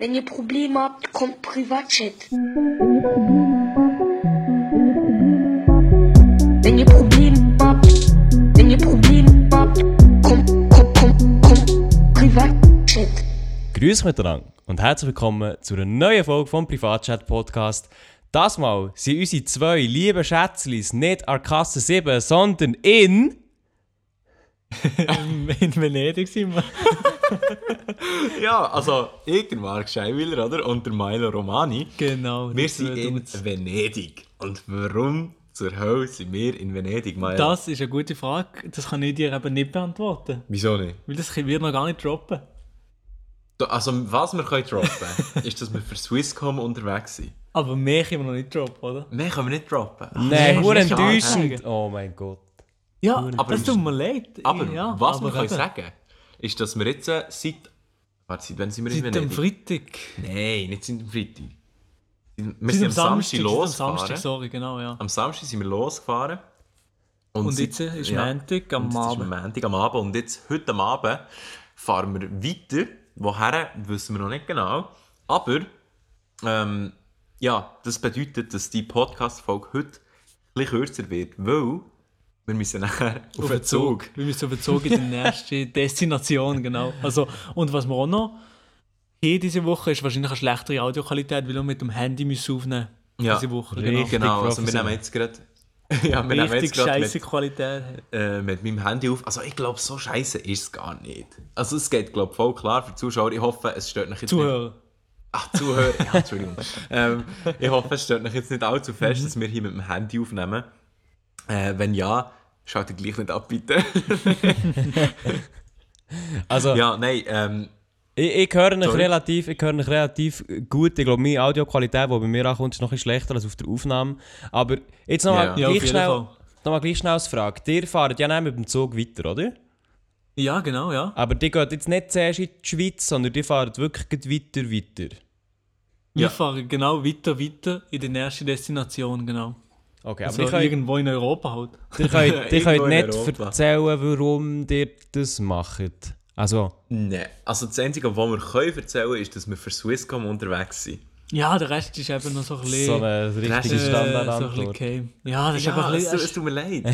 Wenn ihr Probleme habt, kommt Privatchat. Wenn ihr Probleme habt, wenn ihr Probleme habt, kommt, kommt, kommt, kommt Privatchat. Grüß miteinander und herzlich willkommen zu einer neuen Folge vom Privatchat Podcast. Das Mal sind unsere zwei lieben Schätzlis nicht an Kasse 7, sondern in. in Venedig sind wir. Ja, also ich, der Marc Scheiwiller, oder? Und der Milo Romani. Genau. Wir sind in Dudes. Venedig. Und warum zur Hölle sind wir in Venedig, Milo? Das ist eine gute Frage. Das kann ich dir eben nicht beantworten. Wieso nicht? Weil das wird noch gar nicht droppen. Also, was wir können droppen, ist, dass wir für Swisscom unterwegs sind. Aber mehr können wir noch nicht droppen, oder? Mehr können wir nicht droppen. Nein, nur enttäuschend. Oh mein Gott. Ja, Aber das tut mir leid. Aber ja, was aber wir können sagen, ist, dass wir jetzt äh, seit... Warte, seit wann sind wir in Seit dem? Freitag. Nein, nicht seit dem Freitag. Wir Seit sind am Samstag seit losgefahren. Samstag, sorry, genau, ja. Am Samstag sind wir losgefahren. Und seit- jetzt ist ja. Montag am Und Abend. ist Montag am Abend. Und jetzt, heute am Abend, fahren wir weiter. Woher, wissen wir noch nicht genau. Aber, ähm, ja, das bedeutet, dass die Podcast-Folge heute ein bisschen kürzer wird, weil wir müssen nachher auf, den Zug. Wir müssen auf den Zug in die nächste Destination, genau. Also, und was wir auch noch hier diese Woche ist wahrscheinlich eine schlechtere Audioqualität, weil wir mit dem Handy müssen aufnehmen Ja, diese Woche. richtig. Genau, also wir nehmen jetzt gerade... Ja, wir Richtig scheiße mit, Qualität. äh, mit meinem Handy auf. Also ich glaube, so scheiße ist es gar nicht. Also es geht, glaube ich, voll klar für die Zuschauer. Ich hoffe, es stört euch jetzt nicht. Ach, Zuhörer. Ja, Entschuldigung. ähm, ich hoffe, es stört euch jetzt nicht allzu fest, dass wir hier mit dem Handy aufnehmen. Äh, wenn ja, schaltet gleich nicht ab, bitte. Also, ja, nein, ähm, ich, ich höre mich Sorry. relativ, ich höre relativ gut. Ich glaube, meine Audioqualität, die bei mir ankommt, ist noch ein bisschen schlechter als auf der Aufnahme. Aber jetzt nochmal Ja. Ja, gleich, jeden schnell, noch mal gleich schnell als Frage. Ihr fahrt ja nicht mit dem Zug weiter, oder? Ja, genau, ja. Aber die geht jetzt nicht zuerst in die Schweiz, sondern die fahren wirklich weiter, weiter. Wir Ja. fahren genau weiter, weiter in die nächste Destination, genau. Okay, aber Also die können, irgendwo in Europa halt. können in nicht Europa. erzählen, warum ihr das macht. Also, nein. Also das Einzige, was wir können erzählen können, ist, dass wir für Swisscom unterwegs sind. Ja, der Rest ist eben noch so ein bisschen... so eine richtige Rest ist, äh, so ein Standardantwort. bisschen. Ja, das ist Ja, einfach ein es, bisschen... es tut mir leid.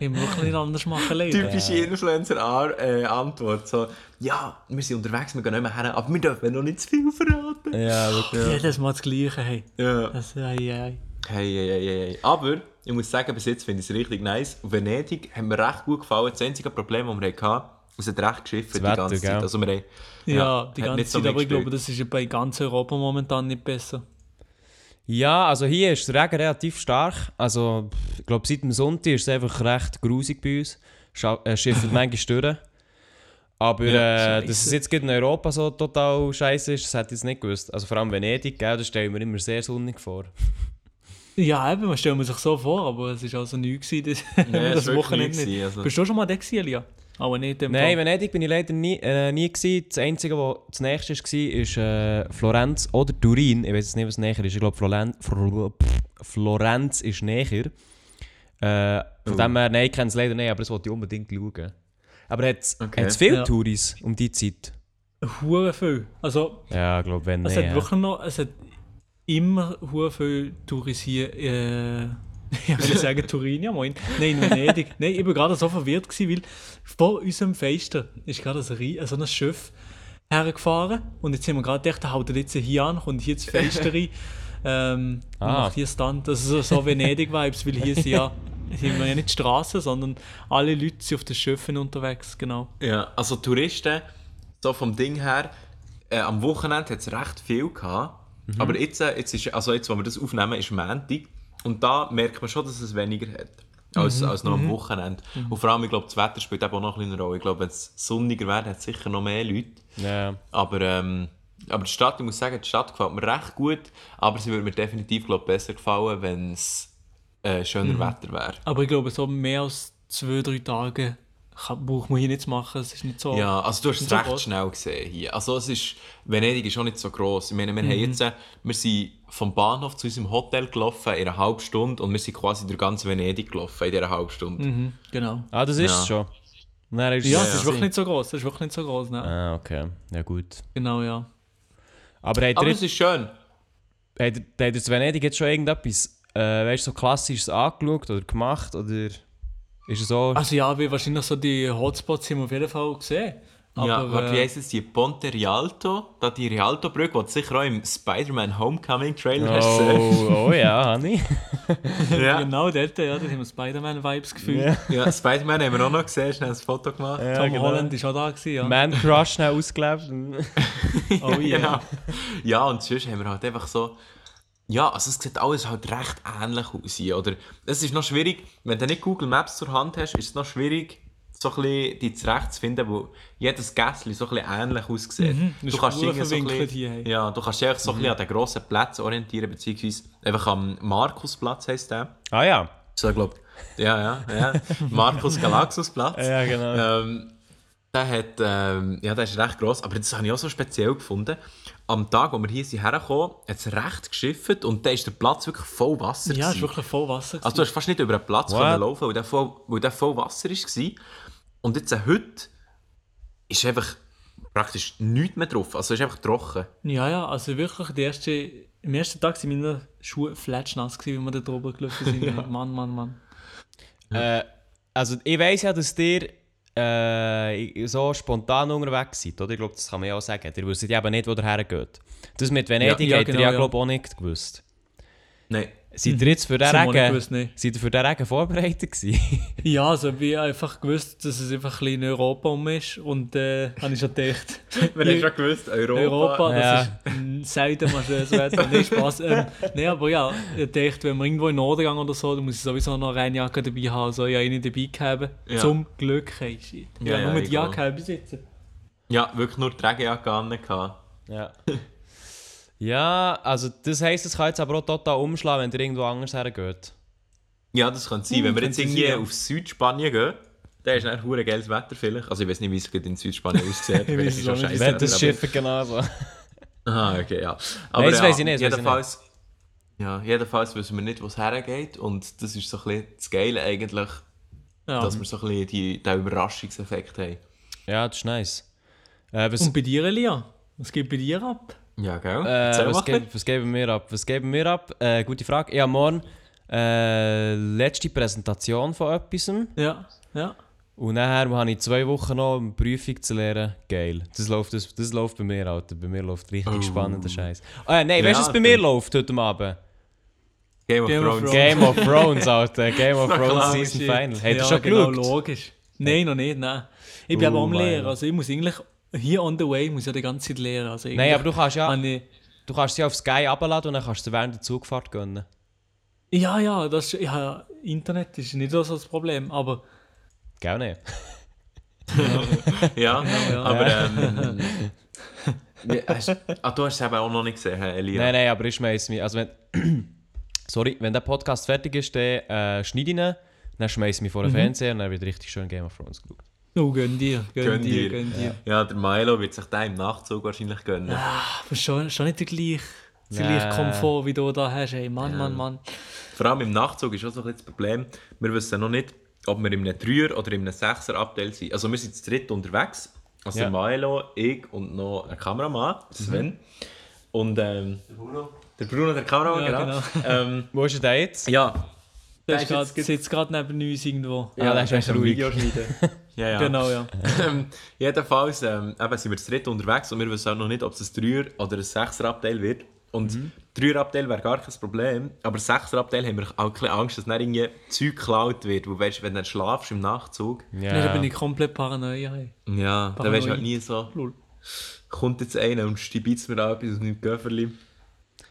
Ich muss wirklich nicht anders machen, leider. Typische Influencer-Antwort. So, ja, wir sind unterwegs, wir gehen nicht mehr her, aber wir dürfen noch nicht zu viel verraten. Ja, wirklich. Jedes Mal das Gleiche, hey. Ja. Das, ei, ei. Hey, hey, hey, hey. Aber ich muss sagen, bis jetzt finde ich es richtig nice. Und Venedig hat mir recht gut gefallen. Das einzige Problem, das wir hatten, es hat recht geschifft die ganze gell? Zeit. Also wir haben, Ja, die hat ganze nicht so Zeit, aber ich glaube, das ist ja bei ganz Europa momentan nicht besser. Ja, also hier ist der Regen relativ stark. Also, ich glaube, seit dem Sonntag ist es einfach recht grusig bei uns. Scha äh, schifft manchmal durch. Aber Ja, äh, dass es jetzt gerade in Europa so total scheiße ist, das hätte ich jetzt nicht gewusst. Also vor allem Venedig, gell, das stellen wir immer sehr sonnig vor. Ja, eben, man stellt sich so vor, aber es war also neu gewesen, das, Ja, das es war Wochenende nicht. gewesen, also. Bist du schon mal da gewesen, Elia? Aber nicht dem Nein. Venedig bin ich leider nie, äh, nie gewesen. Das Einzige, was das nächste war, ist äh, Florenz oder Turin. Ich weiß jetzt nicht, was näher ist. Ich glaube, Floren Fro Florenz ist näher. Äh, von Oh. dem her, nein, ich kenne es leider nicht, aber das wollte ich unbedingt schauen. Aber hat es Okay. viele Ja. Touris um die Zeit? Hure viel. Also, Ja, ich glaube, wenn es nicht. hat ja. wirklich noch, es hat immer hure viel Touris hier, äh, ich will sagen Turin, ja moin. Nein, in Venedig. Nein, ich war gerade so verwirrt, gewesen, weil vor unserem Fenster ist gerade ein, Rie- so ein Schiff hergefahren und jetzt haben wir gerade gedacht, der haut jetzt hier an, kommt hier das Fenster rein ähm, und Ah. macht hier Stand. Das ist so, so Venedig-Vibes, weil hier sind ja, sind wir ja nicht die Straßen, sondern alle Leute sind auf den Schiffen unterwegs, genau. Ja, also Touristen, so vom Ding her, äh, am Wochenende hat es recht viel gehabt. Aber jetzt, äh, jetzt, ist, also jetzt, wo wir das aufnehmen, ist Montag. Und da merkt man schon, dass es weniger hat. Als, als noch am Wochenende. Und vor allem, ich glaube, das Wetter spielt auch noch eine Rolle. Ich glaube, wenn es sonniger wäre, hat es sicher noch mehr Leute. Ja. Aber, ähm, aber die Stadt, ich muss sagen, die Stadt gefällt mir recht gut. Aber sie würde mir definitiv glaub, besser gefallen, wenn es äh, schöner Wetter wäre. Aber ich glaube, so mehr als zwei, drei Tage kann, braucht man hier nicht zu machen. Es ist nicht so. Ja, also du hast es So recht gross. schnell gesehen hier. Also es ist, Venedig ist auch nicht so gross. Ich meine, wir, haben jetzt, äh, wir sind vom Bahnhof zu unserem Hotel gelaufen in einer halben Stunde und wir sind quasi durch ganz Venedig gelaufen in dieser halben Stunde. Mhm, genau. Ah, das ist Ja. es schon. Nein, ist Ja, es es ist wirklich nicht so groß. Es ist wirklich nicht so groß, ne? Ah, okay. Ja, gut. Genau, ja. Aber habt Aber es ist schön. ihr zu Venedig jetzt schon irgendetwas, äh, weißt du, so klassisches angeschaut oder gemacht? Oder ist es so... Also ja, wie wahrscheinlich so die Hotspots haben wir auf jeden Fall gesehen. Aber, ja, warte, wie äh, heisst es? Die Ponte Rialto, da die Rialto-Brücke, die du sicher auch im Spider-Man Homecoming-Trailer hast gesehen. Oh, oh ja, Hanni. Ja, Genau dort, ja, da haben wir Spider-Man-Vibes gefühlt. Ja. ja Spider-Man haben wir auch noch gesehen, schnell ein Foto gemacht. Ja, Tom genau. Holland ist auch da gewesen, ja. Man Crush schnell ausgelebt. oh yeah. Genau. Ja, und sonst haben wir halt einfach so. Ja, also es sieht alles halt recht ähnlich aus hier, oder? Es ist noch schwierig, wenn du nicht Google Maps zur Hand hast, ist es noch schwierig, so ein bisschen die zurechtzufinden, wo jedes Gässli so ein bisschen ähnlich aussieht. Mhm, verdammt irgendwie so ein bisschen, ja, du kannst dich so ein bisschen an den grossen Plätzen orientieren, beziehungsweise einfach am Markusplatz heisst der. ah ja. So, glaub, ja, ja, ja. Markus Galaxusplatz. Ja, genau. Ähm, der, hat, ähm, ja, der ist recht gross, aber das habe ich auch so speziell gefunden. Am Tag, wo wir hier sind hergekommen, hat es recht geschifft und da ist der Platz wirklich voll Wasser. Ja, es war wirklich voll Wasser. Also du hast fast nicht über den Platz What? können laufen, weil der voll, weil der voll Wasser war. Und jetzt äh, heute ist einfach praktisch nichts mehr drauf. Also es ist einfach trocken. Ja, ja, also wirklich, der erste, am ersten Tag waren meine Schuhe flatschnass, gewesen, wie wir da drüber gelaufen sind. Mann, Mann, Mann. Äh, also ich weiss ja, dass ihr äh, so spontan unterwegs seid, oder? Ich glaube, das kann man ja auch sagen. Ihr wisst ja eben nicht, wo ihr hergeht. Das mit Venedig Ja, ja, habt ihr genau, ja, ja. glaube ich, auch nicht gewusst. Nein. Seid ihr jetzt für den nicht Regen, seid ihr für den Regen vorbereitet gewesen? Ja, also ich habe einfach gewusst, dass es einfach ein bisschen in Europa um ist und äh, habe ich schon gedacht, Wir haben schon gewusst, Europa. Europa, das Ja. ist selten mal schönes Wetter. Nein, Spaß. Ähm, nein, aber ja, ich dachte, wenn wir irgendwo in den Norden gehen oder so, dann muss ich sowieso noch eine Regenjacke dabei haben. Also ich habe eine dabei gehabt. Ja. Zum Glück, hey, shit. Ja, Ja, ja, nur die. Jacke ich besitzen. Ja, wirklich nur die Regenjacke an. gehabt. ja. Ja, also das heisst, es kann jetzt aber auch total umschlagen, wenn ihr irgendwo anders hergeht. Ja, das könnte sein. Wenn wir jetzt könnte irgendwie sein, ja. auf Südspanien gehen, dann ist dann hure geiles Wetter vielleicht. Also ich weiß nicht, wie es in Südspanien aussieht. Ich weiß es auch nicht. Schiff genauso. Aha, okay, ja. Aber das ja, weiss ich nicht, weiss ich jedenfalls, Ja, jedenfalls wissen wir nicht, wo es hergeht. Und das ist so ein bisschen das Geile eigentlich, Ja. dass wir so ein bisschen die, den Überraschungseffekt haben. Ja, das ist nice. Äh, was, Und bei dir, Elia? Was geht bei dir ab? Ja, gell? äh, was, geben, was geben wir ab? Was geben wir ab? Äh, gute Frage. Ja, morgen äh, letzte Präsentation von etwas. Ja, ja. Und nachher habe ich zwei Wochen noch eine Prüfung zu lernen. Geil. Das läuft, das, das läuft bei mir, Alter. Bei mir läuft richtig Oh. spannender Scheiß. Äh, nein, weißt du, Ja, was bei mir läuft heute Abend? Game of Game of Thrones. Thrones. Game of Thrones, Alter. Game of Thrones klar, Season. Final. Habt ihr ja, schon genau, geschaut? logisch. Nein, noch nicht, nein. Ich bin Oh, aber am. Lehren. Also ich muss eigentlich, hier on the way, muss ich ja die ganze Zeit lehren. Also Nein, aber du kannst ja, ich, du kannst sie auf Sky abladen und dann kannst du sie während der Zugfahrt gönnen. Ja, ja, das ist, ja, Internet ist nicht so das Problem, aber Gell nicht? Ja, ja. aber ähm... wie- hast, ah, du hast es eben auch noch nicht gesehen, Elia. Nein, nein, aber ich schmeiß mich. Also wenn, sorry, wenn der Podcast fertig ist, dann äh, schneide ich ihn, dann schmeiß ich mich vor den Fernseher und dann wird richtig schön Game of Thrones geschaut. Oh, gönn dir, gönn, Gönn dir, dir. gönn dir. Ja, der Milo wird sich den im Nachtzug wahrscheinlich gönnen. Aber schon, schon nicht der gleiche, der Nee. Komfort, wie du da hast. Ey, Mann, Mann, Mann. Vor allem im Nachtzug ist auch so ein das Problem, wir wissen noch nicht, ob wir in einem 3er oder in einem 6er Abteil sind. Also wir sind zu dritt unterwegs. Also Ja. der Milo, ich und noch ein Kameramann, Sven. Und ähm, der Bruno. Der Bruno, der Kameramann, Ja, genau. Ähm, Wo ist er denn jetzt? ja. Der Der ist jetzt- sitzt gerade neben uns irgendwo. Ja, der ist ruhig. Video schneiden. ja, ja. Genau, ja. Ähm, jedenfalls ähm, eben sind wir zu dritt unterwegs und wir wissen auch noch nicht, ob es ein 3er oder ein 6er Abteil wird. Und Mhm. 3er Abteil wäre gar kein Problem, aber 6er Abteil haben wir auch ein bisschen Angst, dass dann irgendwie Zeug geklaut wird. Wo weißt, wenn du dann schlafst im Nachtzug, Ja. Nee, da bin ich komplett paranoia. Hey. ja, dann Paranoid. weißt du halt nie so, Lol. kommt jetzt einer und stibitzt mir da etwas aus meinem Köfferli.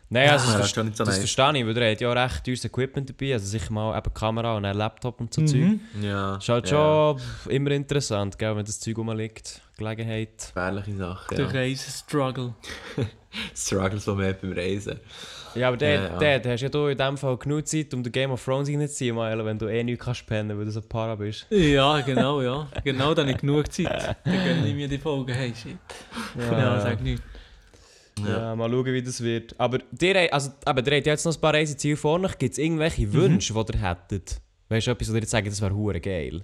Nein, also Ja, das, das nicht so das verstehe ich, weil er hat ja auch recht teures Equipment dabei, also sicher mal eben Kamera und ein Laptop und so Zeug. Mhm. Ja, Ist halt ja. schon immer interessant, gell, wenn das Zeug rumliegt. Gelegenheit. Gefährliche Sache, Der ja. Reise-Struggle. Struggles, die man hat beim Reisen. Ja, aber der, Ja, ja. der, der hast ja du in dem Fall genug Zeit, um den Game of Thrones reinzuziehen, Mael, wenn du eh nicht kannst pennen, weil du so para bist. Ja, genau, ja. Genau, dann habe ich genug Zeit. Dann gönne ich mir die Folgen. Hey, shit. Ja, sag nicht. Ja. mal schauen, wie das wird. Aber dir, also, aber ihr habt jetzt noch ein paar Reiseziele vor euch. Gibt es irgendwelche Wünsche, die ihr hättet? Weißt du, etwas, wo ihr jetzt sagt, das wäre geil?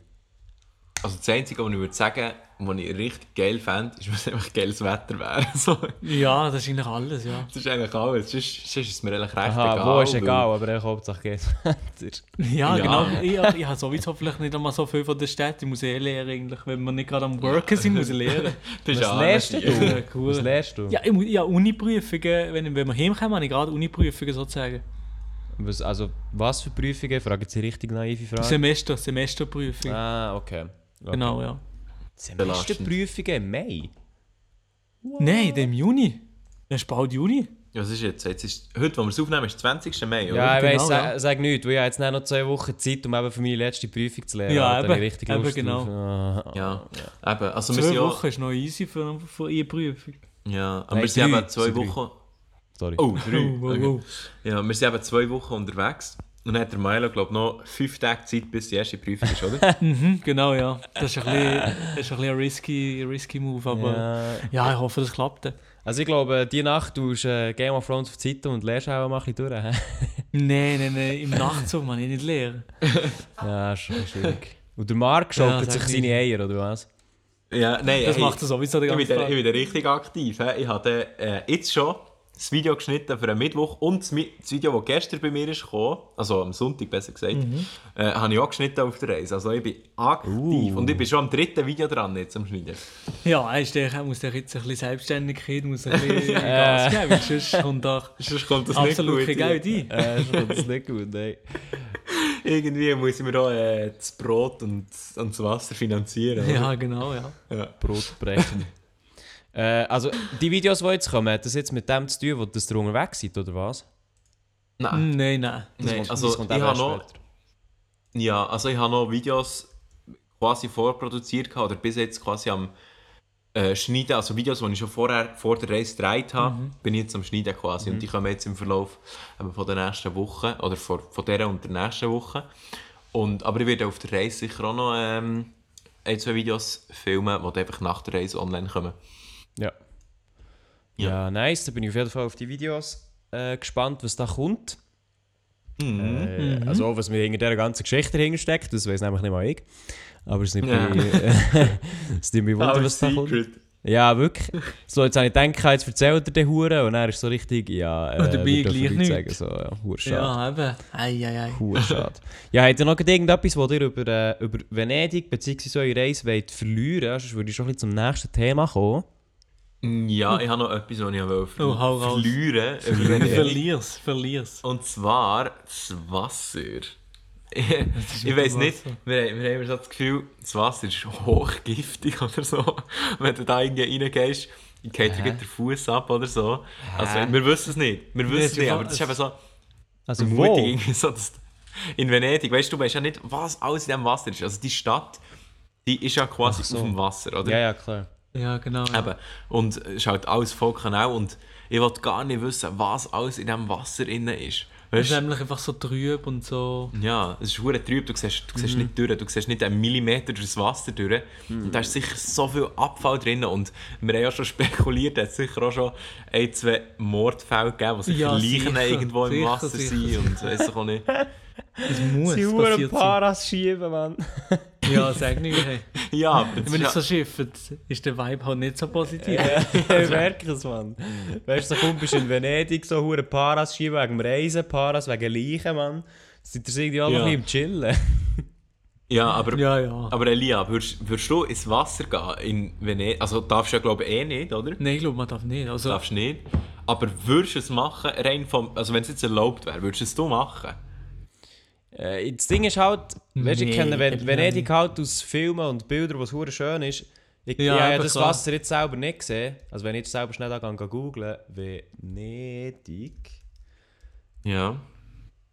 Also das Einzige, was ich würde sagen, was ich richtig geil fände, ist, wenn es einfach geiles Wetter wäre. So, Ja, das ist eigentlich alles, ja. das ist eigentlich alles. Sonst, sonst ist es mir eigentlich recht Aha, egal. wo ist weil- egal, aber ich Hauptsache geht's Wetter. Ja, Ja. genau. Ich, ich habe sowieso vielleicht nicht einmal so viel von der Stadt. Ich muss eh lernen, eigentlich. Wenn wir nicht gerade am Worken sind, muss ich lernen. Das ist Was lernst du? cool. Was lernst du? Ja, ich muss, ja Uni-Prüfungen, wenn, wenn wir heimkommen, habe ich gerade Uni-Prüfungen sozusagen. Was, also, was für Prüfungen? Frage jetzt die richtig naive Frage. Semester, Semesterprüfungen. ah, okay. Genau, ja. Semesterprüfungen im Mai? Nein, dem Juni. Das ist bald Juni. Was ist jetzt? jetzt ist, heute, wo wir es aufnehmen, ist der 20. Mai, oder? Ja, ich Genau, weiss, ja. sag, nichts, weil ich habe jetzt noch zwei Wochen Zeit, um eben für meine letzte Prüfung zu lernen. Ja, ich eben, richtig eben Lust genau. drauf. Ah, Ja, eben. Also wir Zwei Wochen ja, ist noch easy für, für eine Prüfung. ja, aber Nein, wir sind drei. eben zwei sind drei. Wochen... Sorry. Oh, drei. Oh, oh, Okay. Ja, wir sind eben zwei Wochen unterwegs. Und dann hat der Milo, glaube ich, noch fünf Tage Zeit, bis die erste Prüfung ist, oder? Mhm, genau, ja. Das ist ein bisschen, das ist ein, bisschen ein risky, risky Move, aber ja. Ja. ich hoffe, das klappt. dann. Also ich glaube, die Nacht tust du äh, Game of Thrones auf die Seite und lernst auch mal ein bisschen durch. Nein, nein, nein, im Nachtzug kann ich nicht lernen. ja, ist schon schwierig. Und der Marc Ja, schaukelt sag sich seine Eier, oder was? ja, nein, Das hey, macht er sowieso den ich bin, da, ich bin da richtig aktiv. hä. Ich habe äh, jetzt schon das Video geschnitten für einen Mittwoch und das, Video, das gestern bei mir ist gekommen, also am Sonntag besser gesagt, Mhm. äh, habe ich auch geschnitten auf der Reise. Also ich bin aktiv Uh. und ich bin schon am dritten Video dran jetzt am Schneiden. Ja, der, er muss der jetzt ein bisschen Selbstständigkeit, muss ein bisschen Gas geben, weil sonst kommt da Sonst kommt das absolut nicht kein gut. Geld ein. Äh, ist kommt das nicht gut, nein. Irgendwie muss ich mir auch äh, das Brot und, und das Wasser finanzieren. oder? Ja, genau, ja. ja. Brot brechen. Äh, also, die Videos, die jetzt kommen, hat das jetzt mit dem zu tun, wo das drunter weg seid, oder was? Nein. Hm, Nein, nein. Das Nein, kommt- also das kommt ich habe noch, ja, also ich habe noch Videos quasi vorproduziert gehabt, oder bis jetzt quasi am äh, Schneiden, also Videos, die ich schon vorher vor der Reise gedreht habe, bin ich jetzt am Schneiden quasi und die kommen jetzt im Verlauf eben von der nächsten Woche oder von, von dieser und der nächsten Woche. Und, aber ich werde auf der Reise sicher auch noch ähm, ein, zwei Videos filmen, die einfach nach der Reise online kommen. Ja. Ja. ja. nice. Da bin ich auf jeden Fall auf die Videos äh, gespannt, was da kommt. Mhm. Äh, Also auch, was mir hinter dieser ganzen Geschichte dahinter steckt, das weiß nämlich nicht mal ich. Aber es nimmt Ja. mich, es nimmt mich wunder, Our was da kommt. Ja, wirklich. So, jetzt habe ich gedacht, jetzt erzählt er den Huren und er ist so richtig, ja, äh, Und dabei wir dürfen gleich nichts. sagen. So, ja, Hure schade. Ja, eben. Ei, ei, ei. Hure schade. ja, habt ihr noch irgendetwas, was ihr über, äh, über Venedig bzw. eure Reise wollt verlieren Sonst würde ich schon ein bisschen zum nächsten Thema kommen. Ja, ich habe noch etwas, was ich wollte Oh, hau raus. verlieren. Verlier's, verlier's. Und zwar das Wasser. ich weiß nicht, wir, haben- wir haben immer so das Gefühl, das Wasser ist hochgiftig oder so. Wenn du da irgendwie reingehst, geht dir der Fuß ab oder so. Also, wir wissen es nicht. Wir wissen es nicht, aber das ist eben so Also mutig. So, dass in Venedig, weißt du, du weißt ja nicht, was alles in diesem Wasser ist. Also die Stadt, die ist ja quasi so. auf dem Wasser, oder? Ja, ja, klar. Ja, genau. Ja. Eben. Und es ist halt alles voll Kanal und ich will gar nicht wissen, was alles in diesem Wasser drin ist. Es Weißt ist nämlich einfach so trüb und so. Ja, es ist hure trüb, du siehst, du Mhm. siehst nicht durch, du siehst nicht einen Millimeter durchs Wasser durch. Mhm. Und da ist sicher so viel Abfall drin und wir haben ja schon spekuliert, es hat sicher auch schon ein, zwei Mordfälle gegeben, wo sich Ja, Leichen sicher, irgendwo im sicher, Wasser sicher. sind und weiss ich auch nicht. Es muss Sie passiert sein. Paras schieben, Mann. Ja, sag nicht. Hey. Ja, aber Wenn ich ist so ja, schiffe, ist der Vibe halt nicht so positiv. ich merke es, Mann. Weißt du, so kommst du in Venedig, so hure Paras schieben wegen dem Reisen, Paras wegen Leichen, Mann. Seid ihr irgendwie alle Ja. ein bisschen im Chillen? ja, aber, Ja, ja. aber Elia, würdest, würdest du ins Wasser gehen in Venedig? Also darfst du ja glaube ich eh nicht, oder? Nein, ich glaube, man darf nicht. Also, Darfst nicht. Aber würdest du es machen, rein vom, also wenn es jetzt erlaubt wäre, würdest du es du machen? Äh, das Ding ist halt, weißt du, ich Nee, kenne Ven Venedig halt aus Filmen und Bildern, was hure schön ist. Ich, Ja, habe ja eben das klar. Wasser jetzt selber nicht gesehen. Also wenn ich jetzt selber schnell da googeln, Venedig, Ja.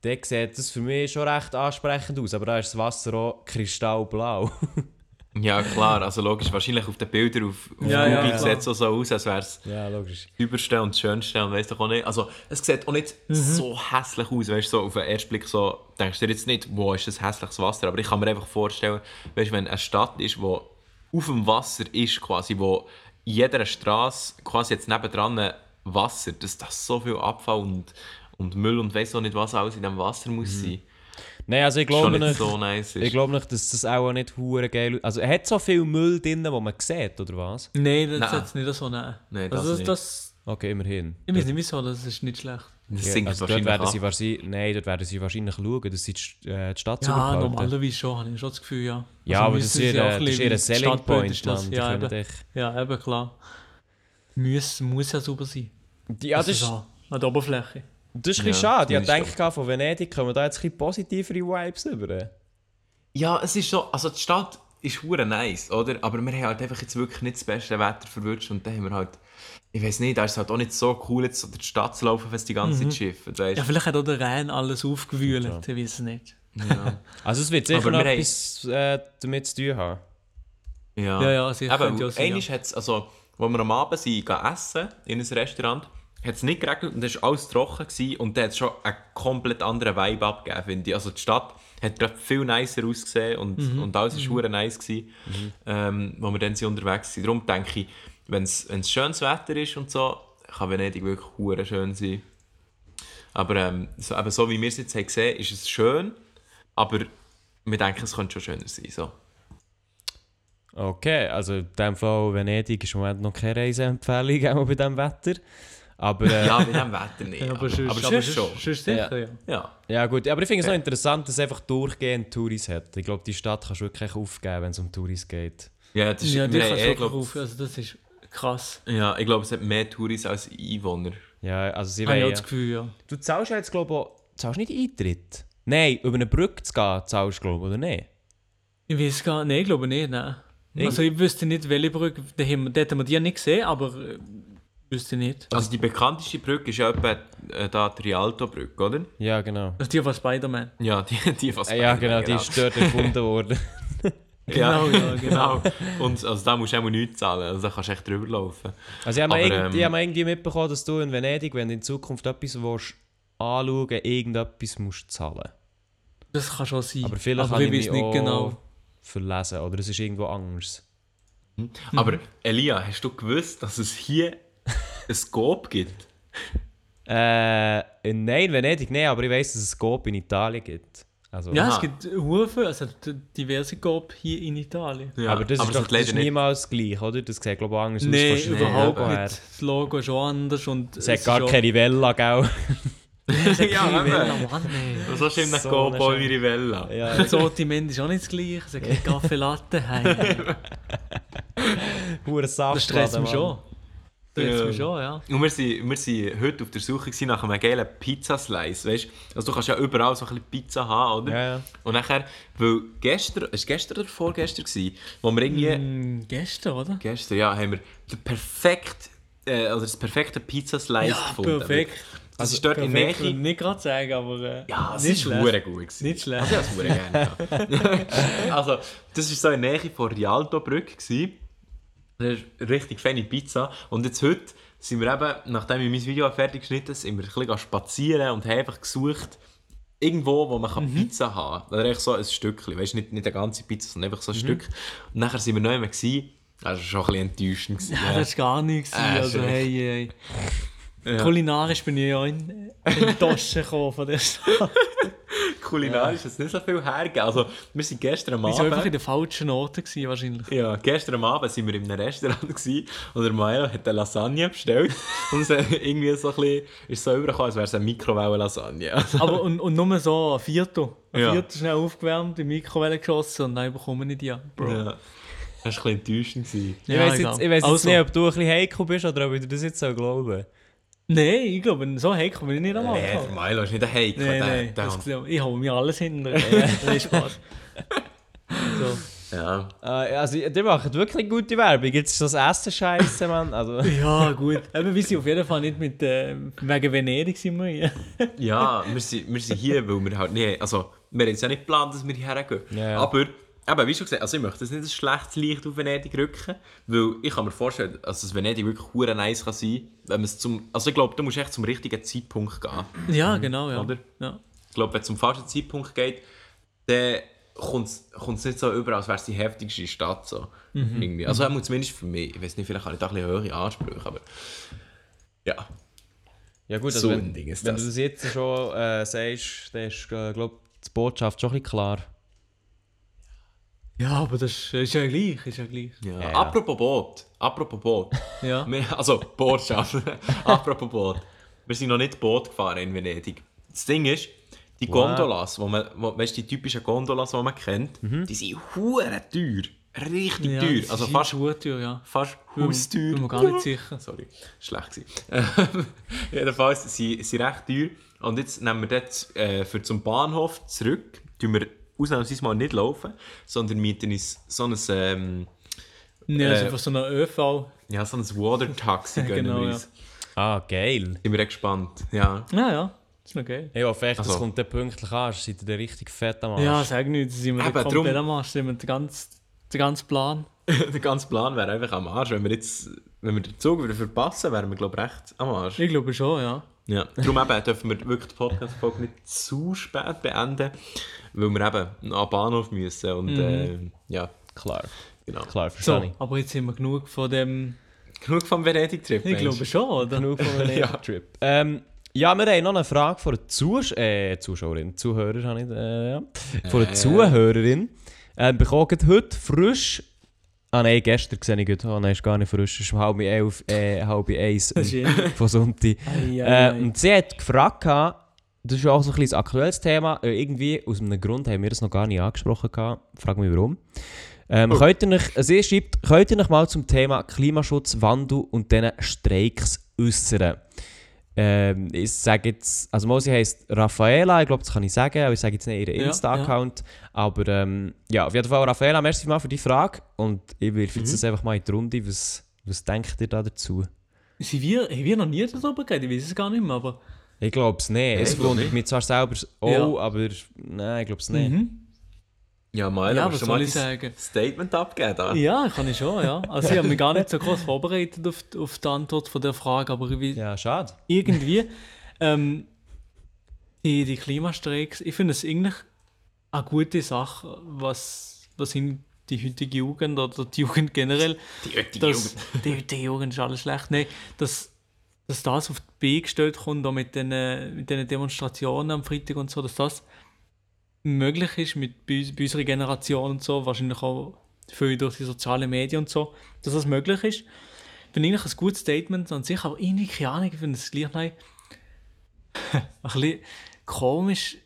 dann sieht das für mich schon recht ansprechend aus. Aber da ist das Wasser auch kristallblau. Ja, klar, also logisch, wahrscheinlich auf den Bildern auf, auf Ja, ja, Google klar. sieht es so aus, als wäre es ja, logisch. das Überste und das Schönste und weiss doch auch nicht. Also, es sieht auch nicht so hässlich aus, weißt du, so auf den ersten Blick so, denkst du dir jetzt nicht, wo ist das hässliches Wasser, aber ich kann mir einfach vorstellen, weißt du, wenn eine Stadt ist, wo auf dem Wasser ist, quasi, wo in jeder Straße quasi jetzt nebendran Wasser, dass das so viel Abfall und, und Müll und weiss auch nicht, was alles in dem Wasser muss sein. Nein, also ich glaube nicht so nice ist. ich glaube nicht, dass das auch nicht hure geil Also er hat so viel Müll drin, wo man sieht, oder was? Nein, das ist jetzt nicht so nein. Nein, das also das, nicht. das, Okay, immerhin. ich weiß nicht wieso, das ist nicht schlecht. Das Ja, sinkt also dort werden sie wahrscheinlich, nein, dort werden sie wahrscheinlich schauen, dass sie die, äh, die Stadt Ja, normalerweise schon, habe ich schon das Gefühl, ja. Ja, Also aber das ist ihr, auch das ist das Selling Point, ist das. Mann. Ja, eben, dich- ja, eben, klar. Muss, muss ja sauber sein. Ja, das Also ist, an der Oberfläche. Das ist ein Ja, schade. Ich gedacht, von Venedig kommen da jetzt ein bisschen positivere Vibes über. Ja, es ist so, also die Stadt ist hure nice, oder? Aber wir haben halt einfach jetzt wirklich nicht das beste Wetter verwünscht und dann haben wir halt, ich weiß nicht, da ist es halt auch nicht so cool, jetzt so durch die Stadt zu laufen, wenn es die ganze Zeit schifft, weißt Ja, vielleicht hat auch der Rhein alles aufgewühlt, ich weiß es nicht. Ja. Also es wird sicher Aber noch wir haben- etwas äh, damit zu tun haben. Ja, Ja, ja, sicher, könnte ja Aber sein, ja. also, wo wir am Abend sind, gehen essen in ein Restaurant, hat es nicht geregnet und es war alles trocken gewesen, und dann hat es schon einen komplett anderen Vibe abgegeben, finde ich. Also die Stadt hat gerade viel nicer ausgesehen und, Mhm. und alles war mhm. nice, gewesen, ähm, wo wir dann sind unterwegs sind. Darum denke ich, wenn es schönes Wetter ist und so, kann Venedig wirklich hure schön sein. Aber ähm, so, eben so wie wir es jetzt haben gesehen ist es schön, aber wir denken, es könnte schon schöner sein. So. Okay, also in dem Fall Venedig ist im Moment noch keine Reiseempfehlung, auch bei diesem Wetter. Aber äh, Ja, mit dem Wetter nicht. Ja, aber, sonst- aber, aber sonst schon. sonst sicher, ja. Ja. ja gut, aber ich finde es noch interessant, dass es einfach durchgehend Touris hat. Ich glaube, die Stadt kannst du wirklich aufgeben, wenn es um Touris geht. Ja, das ist, Ja, die kannst du glaub, wirklich auf, also das ist krass. ja, ich glaube, es hat mehr Touris als Einwohner. Ja, also sie Habe ich auch wollen... das Gefühl, ja. Du zahlst ja jetzt, glaube ich, auch... Zahlst nicht Eintritt? Nein, über eine Brücke zu gehen, zahlst du, glaube ich, oder nicht? Ich weiß gar nicht, ich glaube nicht, nein. Also ich wüsste nicht, welche Brücke, da haben wir, dort haben wir die nicht gesehen, aber äh, wüsste nicht. Also die bekannteste Brücke ist ja etwa äh, da die Rialto-Brücke, oder? Ja, genau. Also die von Spider-Man. Ja, die, die fast Äh, ja, genau, die ist dort erfunden worden. Genau, ja, genau. Und also da musst du auch nichts zahlen, also da kannst du echt drüber laufen. Also ich habe Aber, ähm, ich habe mal irgendwie mitbekommen, dass du in Venedig, wenn du in Zukunft etwas willst, anschauen willst, irgendetwas musst zahlen. Das kann schon sein. Aber vielleicht aber habe ich ich nicht genau. verlesen. Oder es ist irgendwo anders. Aber Elia, hast du gewusst, dass es hier ein Scope gibt? Äh, in- nein, in Venedig nicht, aber ich weiß, dass es Scope in Italien gibt. Also, Ja, Aha. es gibt Hufe, also diverse Gop hier in Italien. Ja, aber das ist es doch das ist niemals gleich, oder? Das sieht, glaube ich, anders Nein, aus. der überhaupt nicht. her. Das Logo ist schon anders und Es hat gar keine Rivella, gell? ja, eben. Mann, ey. So stimmt nach eine wie Rivella. ja, Das Sortiment ist auch nicht das gleiche. Es hat keine Kaffee Latte. Hey. hure Saft. Das stresst mich schon. Ja. mich schon, ja. Und wir sind, wir sind heute auf der Suche nach einem geilen Pizzaslice, weißt Also du kannst ja überall so ein bisschen Pizza haben, oder? Ja, ja. Und nachher, weil gestern, ist gestern oder vorgestern gewesen, wo wir irgendwie, Hm, gestern, oder? gestern, ja, haben wir den perfekt, äh, oder das perfekte Pizzaslice Ja, gefunden. perfekt. Das ist dort in Perfekt, würde ich Nähe. nicht gerade sagen, aber äh, Ja, es nicht ist schlecht. gut gewesen. Nicht schlecht. Also, ich habe es gerne. Also, das war so in Nähe von Rialto-Brücke. Das ist eine richtig feine Pizza. Und jetzt heute sind wir eben, nachdem ich mein Video fertig geschnitten habe, sind wir ein bisschen spazieren und haben einfach gesucht, irgendwo, wo man kann Pizza haben kann. Oder echt so ein Stückchen. Weißt du, nicht, nicht eine ganze Pizza, sondern einfach so ein Stück. Und nachher sind wir noch einmal. Das war schon ein bisschen enttäuschend. Ja, das war gar nichts. Äh, also, hey, hey. Ja. Kulinarisch bin ich ja in, in die Tasche gekommen von der Stadt. Kulinarisch es nicht so viel hergegeben. Also, wir sind gestern am Wir waren einfach in Abend... den falschen Orten gewesen, wahrscheinlich. Ja, gestern am Abend waren wir in einem Restaurant gewesen, und der Maelo hat eine Lasagne bestellt. und es irgendwie so ein bisschen, ist so übergekommen, als wäre es eine Mikrowellen-Lasagne. Also, Aber und, und nur so ein Viertel. Ein Ja. Viertel schnell aufgewärmt, in die Mikrowelle geschossen und dann bekomme ich die ja. Bro. ja. Das war ein bisschen enttäuschend. gewesen. Ich weiß jetzt, ich weiss jetzt Also, nicht, ob du ein bisschen heikel bist oder ob ich dir das jetzt so glauben Nein, ich glaube, so heikel bin ich nicht am Nee, der Anfang. Maelo ist nicht ein. Nein, nein, der, das, ich habe mir alles hinter. Nein, Spaß. So. ja. Äh, also, ihr macht wirklich gute Werbung. Jetzt ist das Essen scheiße, Mann. Also, Ja, gut. Eben, wir sind auf jeden Fall nicht mit, äh, wegen Venedig sind wir hier. ja, wir sind, wir sind hier, weil wir halt nicht, also, wir haben es ja nicht geplant, dass wir hierher gehen. Ja, ja. Aber, eben, wie schon gesagt, also ich möchte jetzt nicht ein schlechtes Licht auf Venedig rücken, weil ich kann mir vorstellen, dass das Venedig wirklich hure nice kann sein, wenn man es zum, also ich glaube, du musst echt zum richtigen Zeitpunkt gehen. Ja, genau, ja. Oder? ja. Ich glaube, wenn es zum falschen Zeitpunkt geht, dann kommt es nicht so über, als wäre es die heftigste Stadt. So. Mhm. Irgendwie. Also mhm. zumindest für mich. Ich weiß nicht, vielleicht habe ich da ein bisschen höhere Ansprüche, aber ja. ja gut, also So wenn, ein Ding ist wenn das. du das jetzt schon äh, sagst, dann ist, äh, glaube die Botschaft schon ein bisschen klar. Ja, aber das ist, ist ja gleich, ist ja gleich. Ja. Ja. Apropos Boot. Apropos Boot. Ja. Wir- also, Botschaft. Apropos Boot. Wir sind noch nicht Boot gefahren in Venedig. Das Ding ist, die Wow. Gondolas, wo man, wo, weißt, die typischen Gondolas, die man kennt, die sind hure teuer. Richtig ja teuer. das Also fast, Schuhtür, ja. fast Bin- hausteuer. bin mir gar nicht sicher. Sorry, schlecht gewesen. Ähm, Jedenfalls, sie sind recht teuer. Und jetzt nehmen wir dort äh, für zum Bahnhof zurück, tun wir ausnahmsweise mal nicht laufen, sondern mieten uns so ein, ähm, Nee, das ist Äh, einfach so eine ÖV. ja, so ein Water-Taxi gönnen Genau, wir ja. uns. Ah, geil. Sind wir echt gespannt. Ja. Ja, ja. Das ist noch geil. Ich hoffe echt, das Also- kommt dann pünktlich an. Seid ihr richtig fett am Arsch? Ja, sag nicht, sind wir Eben, Eben, komplett drum- am Arsch, sind wir den ganzen, den ganzen Plan. Der ganze Plan wäre einfach am Arsch. Wenn wir jetzt wenn wir den Zug wieder verpassen, wären wir, glaube ich, recht am Arsch. Ich glaube schon, ja. Ja. Darum eben dürfen wir wirklich die Podcast-Folge nicht zu spät beenden, weil wir eben an den Bahnhof müssen. Und äh, ja, Klar, genau. klar, So, verstehe ich. aber jetzt sind wir genug von dem. Genug vom Venedig-Trip. Ich glaube schon, oder? Genug von einem Ja. Trip. Ähm, ja, wir haben noch eine Frage von der Zus äh, Zuschauerin, Zuhörer habe ich, äh, ja. Von der Äh. Zuhörerin. Ähm, bekommen heute frisch... Ah nein, gestern sehe ich gut. Oh nein, ist gar nicht frisch. Es ist um halb elf, äh, halb eins Das ist von Sonntag. Ei, ei, Äh, und sie hat gefragt, das ist auch so ein bisschen ein aktuelles Thema, äh, irgendwie aus einem Grund haben wir das noch gar nicht angesprochen. Gehabt. Frag mich warum. Ähm, Oh. könnt ihr euch, sie schreibt, könnt ihr euch mal zum Thema Klimaschutz, Wandel und diesen Streiks äußern? Ähm, ich sage jetzt, also mal, sie heisst Raffaela, ich glaube, das kann ich sagen, aber ich sage jetzt nicht ihren Ja, Insta-Account. Aber ähm, ja, auf jeden Fall, Raffaela, merci mal für die Frage und ich wirf Mhm. jetzt das einfach mal in die Runde. Was, was denkt ihr da dazu? Sind wir, haben wir noch nie darüber geredet? Ich weiß es gar nicht mehr, aber. Ich glaube es nicht. Es wundert mich zwar selber auch, Ja. aber nein, ich glaube es nicht. Mhm. Ja, mal, Ja, aber was schon soll mal ich sagen? Statement abgeben. Da. Ja, kann ich schon, ja. Also ich habe mich gar nicht so groß vorbereitet auf, auf die Antwort von der Frage, aber ich, Ja, schade. irgendwie ähm, die, die Klimastreiks, ich finde es eigentlich eine gute Sache, was, was in die heutige Jugend oder die Jugend generell, Die heutige dass, die heutige Jugend ist alles schlecht, nein, dass, dass das auf die Beine gestellt kommt, auch mit den, mit den Demonstrationen am Freitag und so, dass das möglich ist mit bei, uns- bei unserer Generation und so, wahrscheinlich auch viel durch die sozialen Medien und so, dass das möglich ist. Finde ich eigentlich ein gutes Statement an sich, aber irgendwie, keine Ahnung, ich finde es gleich ein bisschen komisch,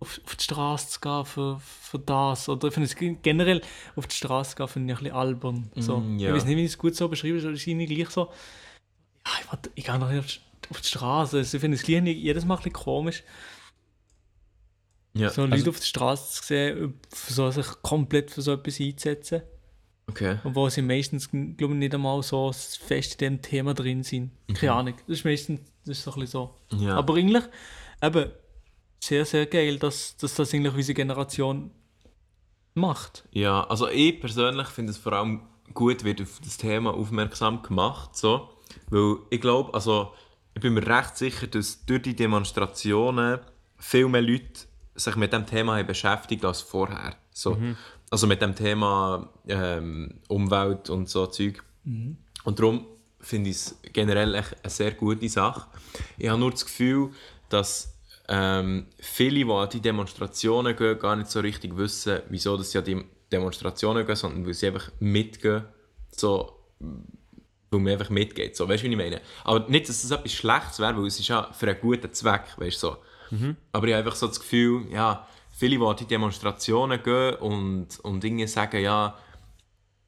auf, auf die Straße zu gehen für, für das. Oder ich finde es gen- generell, auf die Straße zu gehen, finde ich ein bisschen albern. So. Mm, ja. Ich weiß nicht, wie ich es gut so beschreibe, aber es ist irgendwie gleich so, ja, ich, will- ich gehe noch nicht auf die, auf die Straße. Also ich finde es jedes Mal ein bisschen komisch, Ja, so also- Leute auf der Straße zu sehen, für so, sich komplett für so etwas einzusetzen. Okay. Obwohl sie meistens, glaube ich, nicht einmal so fest in dem Thema drin sind. Keine Ahnung. Das ist meistens das ist so ein bisschen so. Mhm. Ja. Aber eigentlich, eben, sehr, sehr geil, dass, dass das eigentlich unsere Generation macht. Ja, also ich persönlich finde es vor allem gut, wird auf das Thema aufmerksam gemacht, so. Weil ich glaube, also ich bin mir recht sicher, dass durch die Demonstrationen viel mehr Leute sich mit dem Thema beschäftigt als vorher. So. Also mit dem Thema ähm, Umwelt und so Zeug. Und darum finde ich es generell echt eine sehr gute Sache. Ich habe nur das Gefühl, dass ähm, viele, die an die Demonstrationen gehen, gar nicht so richtig wissen, wieso dass sie an die Demonstrationen gehen, sondern weil sie einfach mitgehen, so, weil man einfach mitgeht. So, weißt du, wie ich meine? Aber nicht, dass das etwas Schlechtes wäre, weil es ist ja für einen guten Zweck, weißt du, so. Aber ich habe einfach so das Gefühl, ja, viele, die an die Demonstrationen gehen und, und irgendwie sagen, ja,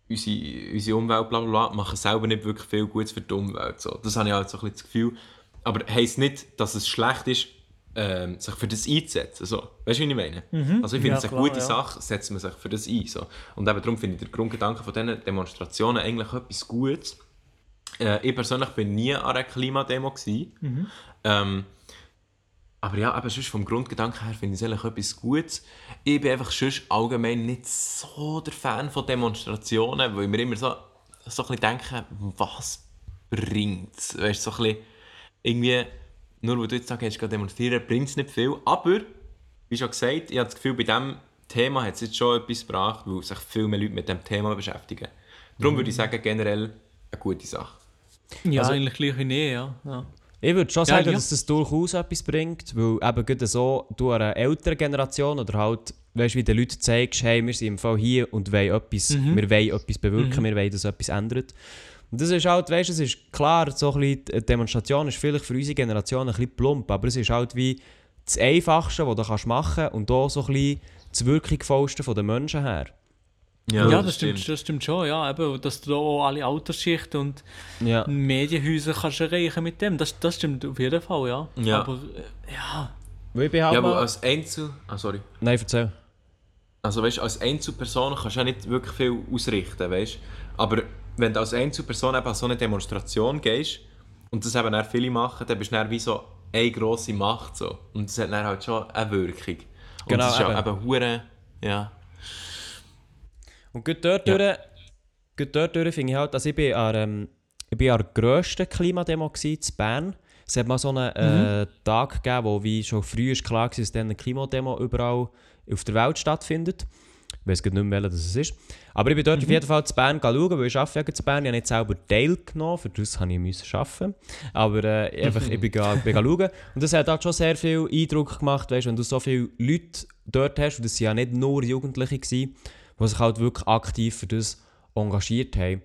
unsere, unsere Umwelt bla bla bla, machen selber nicht wirklich viel Gutes für die Umwelt. So. Das habe ich halt so ein bisschen das Gefühl. Aber heisst nicht, dass es schlecht ist, ähm, sich für das einzusetzen. So. Weißt du, wie ich meine? Also ich finde Ja, es eine klar, gute ja. Sache, setzt man sich für das ein. So. Und eben darum finde ich den Grundgedanken von diesen Demonstrationen eigentlich etwas Gutes. Äh, ich persönlich bin nie an einer Klimademo. Gewesen. Ähm, aber ja, aber sonst vom Grundgedanken her finde ich es eigentlich etwas Gutes. Ich bin einfach sonst allgemein nicht so der Fan von Demonstrationen, weil ich mir immer so, so ein bisschen denke, was bringt es? Weißt du, so ein bisschen, irgendwie, nur weil du jetzt sagst, du demonstrieren, bringt es nicht viel. Aber, wie schon gesagt, ich habe das Gefühl, bei diesem Thema hat es jetzt schon etwas gebracht, weil sich viel mehr Leute mit dem Thema beschäftigen. Darum würde ich sagen, generell eine gute Sache. Ja, Also- eigentlich gleich wie nie, ja. ja. Ich würde schon Ja, sagen, ja. dass das durchaus etwas bringt, weil eben gerade so, du einer älteren Generation oder halt, weißt du, wie den Leuten zeigst, hey, wir sind im Fall hier und wollen etwas, Mhm. wir wollen etwas bewirken, wir wollen, dass etwas ändert. Und das ist halt, weißt du, es ist klar, so ein bisschen, die Demonstration ist vielleicht für unsere Generation ein bisschen plump, aber es ist halt wie das Einfachste, was du kannst machen kannst und auch so ein bisschen das Wirkungsvollste von den Menschen her. Ja, das, stimmt, das stimmt schon, ja. Eben, dass du da auch alle Altersschichten und Ja. Medienhäuser kannst erreichen mit dem. Das, das stimmt auf jeden Fall, ja. Ja. Aber äh, ja, ich halt Ja, aber als Einzel... Ah, sorry. Nein, erzähl. Also weißt, als Einzelperson kannst du ja nicht wirklich viel ausrichten, weißt? Aber wenn du als Einzelperson eben an so eine Demonstration gehst und das eben dann viele machen, dann bist du dann wie so eine grosse Macht so. Und das hat dann halt schon eine Wirkung. Und Genau, das ist ja eben. eben hure, ja. Und gut dort, durch, gut dort durch finde ich halt, dass ich bin an, ähm, ich bin an der grössten Klimademo in Bern. Es hat mal so einen äh, Tag gegeben, wo wie schon früh ist klar war, dass dann eine Klimademo überall auf der Welt stattfindet. Ich weiß gerade nicht mehr, welcher das ist. Aber ich bin dort auf jeden Fall zu Bern schauen, weil ich arbeite ja zu Bern. Ich habe nicht selber teilgenommen, für das musste ich müssen arbeiten. Aber äh, einfach, ich bin, ga- bin schauen. Und das hat halt schon sehr viel Eindruck gemacht, weißt, wenn du so viele Leute dort hast, und das waren ja nicht nur Jugendliche, gewesen, die sich halt wirklich aktiv für das engagiert haben.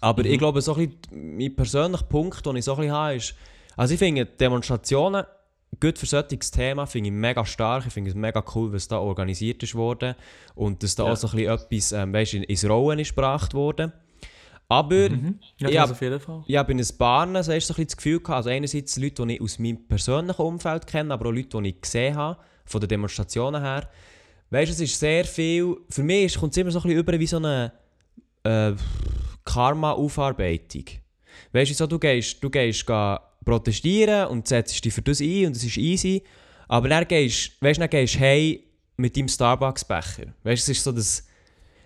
Aber ich glaube, so ein bisschen mein persönlicher Punkt, den ich so ein bisschen habe, ist, also ich finde Demonstrationen, gut für solches Thema, finde ich mega stark. Ich finde es mega cool, was da organisiert ist worden und dass da Ja. auch so ein bisschen etwas, ähm, weißt, in, ins Rollen ist gebracht worden. Aber ja, Ja. ich habe in ein paar so so ein bisschen das Gefühl gehabt, also einerseits Leute, die ich aus meinem persönlichen Umfeld kenne, aber auch Leute, die ich gesehen habe, von den Demonstrationen her. Weißt du, es ist sehr viel, für mich kommt es immer so ein bisschen über wie so eine äh, Karma-Aufarbeitung. Weißt du, so, du gehst, du gehst protestieren und setzt dich für das ein und es ist easy, aber dann gehst, weißt, du, dann gehst du hey mit deinem Starbucks-Becher. Weißt du, es ist so das...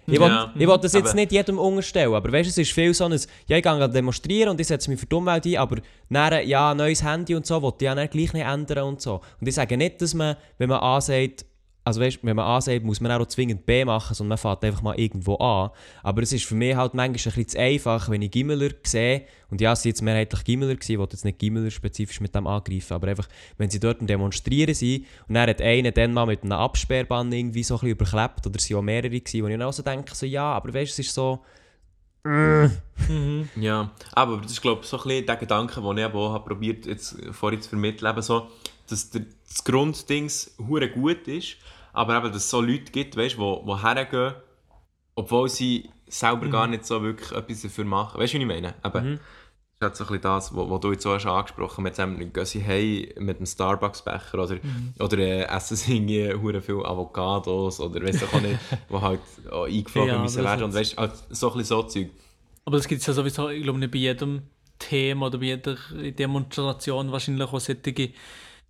Ich will, Ja. ich will das jetzt Aber- nicht jedem unterstellen, aber weißt du, es ist viel so ein, ja, ich gehe demonstrieren und ich setze mich für die Umwelt ein, aber dann, ja, neues Handy und so, will ich ja dann gleich nicht ändern und so. Und ich sage nicht, dass man, wenn man A sagt, also weißt, wenn man A sagt, muss man auch zwingend B machen, sondern man fährt einfach mal irgendwo an. Aber es ist für mich halt manchmal ein bisschen zu einfach, wenn ich Gimmeler sehe, und ja, es sind jetzt mehrheitlich Gimmeler gewesen, ich will jetzt nicht Gimmeler spezifisch mit dem angreifen, aber einfach, wenn sie dort am Demonstrieren sind und dann hat einer dann mal mit einem Absperrband irgendwie so ein bisschen überklebt, oder es waren auch mehrere gewesen, wo ich dann auch so denke, so, ja, aber weißt du, es ist so... Ja, aber das ist glaube ich so ein bisschen der Gedanke, den ich aber auch habe probiert jetzt vorhin zu vermitteln, eben so, dass der, das Grunddings hure gut ist, aber eben, dass es so Leute gibt, weißt, wo, wo hergehen, obwohl sie selber gar nicht so wirklich etwas dafür machen. Weißt du, was ich meine? Eben, Das ist halt so ein bisschen das, was du jetzt auch schon angesprochen hast. Mit gehen sie hey mit einem Starbucks-Becher oder, oder äh, essen sie irgendwie viel Avocados oder weiss ich auch nicht, die halt auch eingeflogen Ja, müssen werden. Und weißt, halt so ein bisschen so Zeug. Aber das gibt es ja sowieso, ich glaube nicht bei jedem Thema oder bei jeder Demonstration wahrscheinlich auch solche